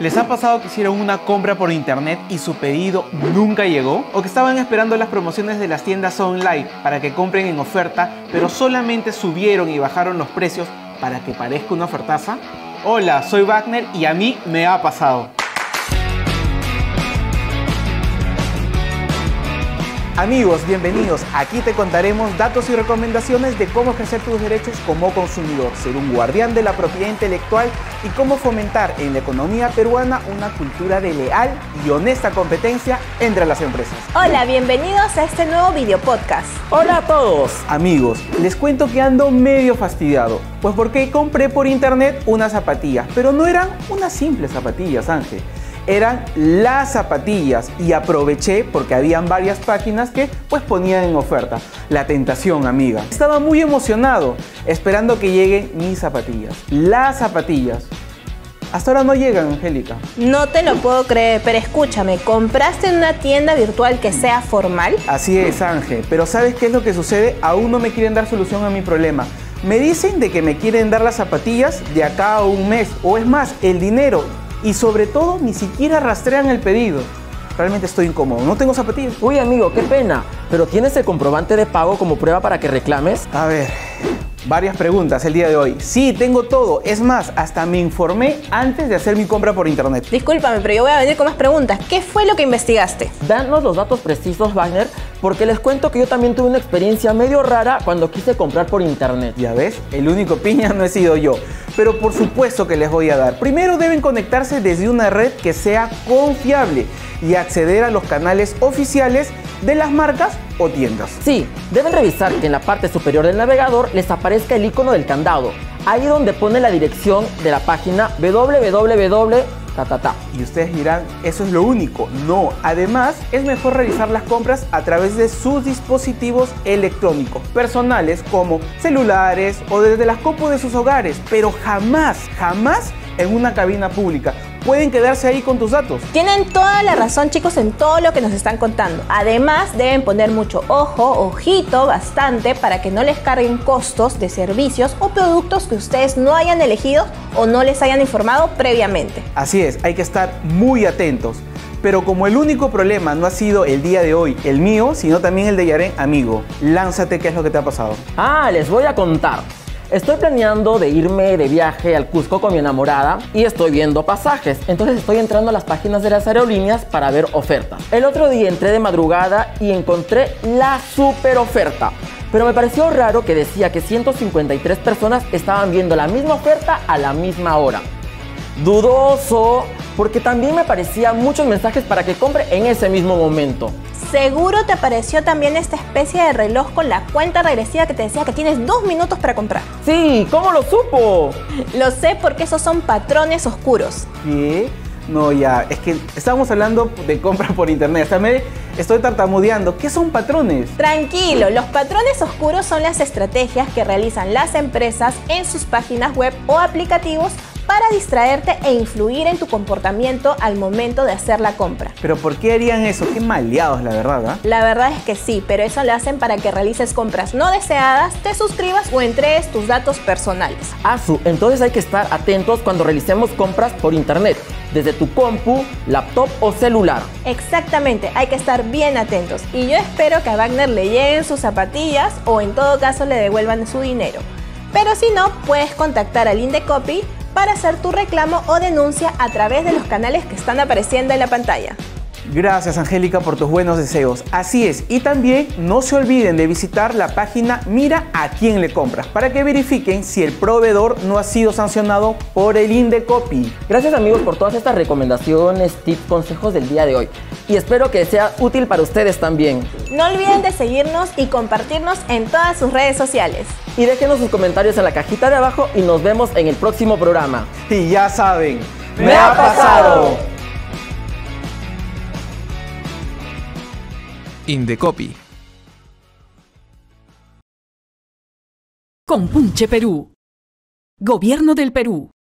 ¿Les ha pasado que hicieron una compra por internet y su pedido nunca llegó? ¿O que estaban esperando las promociones de las tiendas online para que compren en oferta, pero solamente subieron y bajaron los precios para que parezca una ofertaza? Hola, soy Wagner y a mí me ha pasado. Amigos, bienvenidos. Aquí te contaremos datos y recomendaciones de cómo ejercer tus derechos como consumidor, ser un guardián de la propiedad intelectual y cómo fomentar en la economía peruana una cultura de leal y honesta competencia entre las empresas. Hola, bienvenidos a este nuevo video podcast. Hola a todos. Amigos, les cuento que ando medio fastidiado, pues porque compré por internet unas zapatillas, pero no eran unas simples zapatillas, Ángel eran las zapatillas y aproveché porque habían varias páginas que pues ponían en oferta. La tentación, amiga. Estaba muy emocionado esperando que lleguen mis zapatillas. Las zapatillas. Hasta ahora no llegan, Angélica. No te lo puedo creer, pero escúchame, ¿compraste en una tienda virtual que sea formal? Así es, Ángel, pero ¿sabes qué es lo que sucede? Aún no me quieren dar solución a mi problema. Me dicen de que me quieren dar las zapatillas de acá a un mes, o es más, el dinero y sobre todo ni siquiera rastrean el pedido. Realmente estoy incómodo, no tengo zapatillas. Uy amigo, qué pena, pero ¿tienes el comprobante de pago como prueba para que reclames? A ver, varias preguntas el día de hoy. Sí, tengo todo. Es más, hasta me informé antes de hacer mi compra por internet. Discúlpame, pero yo voy a venir con más preguntas. ¿Qué fue lo que investigaste? Danos los datos precisos, Wagner, porque les cuento que yo también tuve una experiencia medio rara cuando quise comprar por internet. Ya ves, el único piña no he sido yo. Pero por supuesto que les voy a dar. Primero deben conectarse desde una red que sea confiable y acceder a los canales oficiales de las marcas o tiendas. Sí, deben revisar que en la parte superior del navegador les aparezca el icono del candado, ahí donde pone la dirección de la página www. Y ustedes dirán, eso es lo único. No, además es mejor realizar las compras a través de sus dispositivos electrónicos personales como celulares o desde las copos de sus hogares, pero jamás, jamás en una cabina pública pueden quedarse ahí con tus datos. Tienen toda la razón chicos en todo lo que nos están contando. Además deben poner mucho ojo, ojito, bastante para que no les carguen costos de servicios o productos que ustedes no hayan elegido o no les hayan informado previamente. Así es, hay que estar muy atentos. Pero como el único problema no ha sido el día de hoy el mío, sino también el de Yaren, amigo, lánzate qué es lo que te ha pasado. Ah, les voy a contar. Estoy planeando de irme de viaje al Cusco con mi enamorada y estoy viendo pasajes. Entonces estoy entrando a las páginas de las aerolíneas para ver ofertas. El otro día entré de madrugada y encontré la super oferta. Pero me pareció raro que decía que 153 personas estaban viendo la misma oferta a la misma hora. Dudoso, porque también me aparecían muchos mensajes para que compre en ese mismo momento. Seguro te apareció también esta especie de reloj con la cuenta regresiva que te decía que tienes dos minutos para comprar. Sí, ¿cómo lo supo? Lo sé porque esos son patrones oscuros. ¿Qué? No, ya, es que estamos hablando de compra por internet. Hasta me estoy tartamudeando. ¿Qué son patrones? Tranquilo, los patrones oscuros son las estrategias que realizan las empresas en sus páginas web o aplicativos para distraerte e influir en tu comportamiento al momento de hacer la compra. ¿Pero por qué harían eso? Qué maleados, la verdad. ¿ah? La verdad es que sí, pero eso lo hacen para que realices compras no deseadas, te suscribas o entregues tus datos personales. Asu, entonces hay que estar atentos cuando realicemos compras por internet, desde tu compu, laptop o celular. Exactamente, hay que estar bien atentos. Y yo espero que a Wagner le lleguen sus zapatillas o en todo caso le devuelvan su dinero. Pero si no, puedes contactar al Indecopy para hacer tu reclamo o denuncia a través de los canales que están apareciendo en la pantalla. Gracias Angélica por tus buenos deseos. Así es, y también no se olviden de visitar la página Mira a quién le compras para que verifiquen si el proveedor no ha sido sancionado por el Indecopy. Gracias amigos por todas estas recomendaciones, tips, consejos del día de hoy y espero que sea útil para ustedes también. No olviden de seguirnos y compartirnos en todas sus redes sociales. Y déjenos sus comentarios en la cajita de abajo y nos vemos en el próximo programa. Y ya saben, ¡me ha pasado! Indecopy. Compunche Perú. Gobierno del Perú.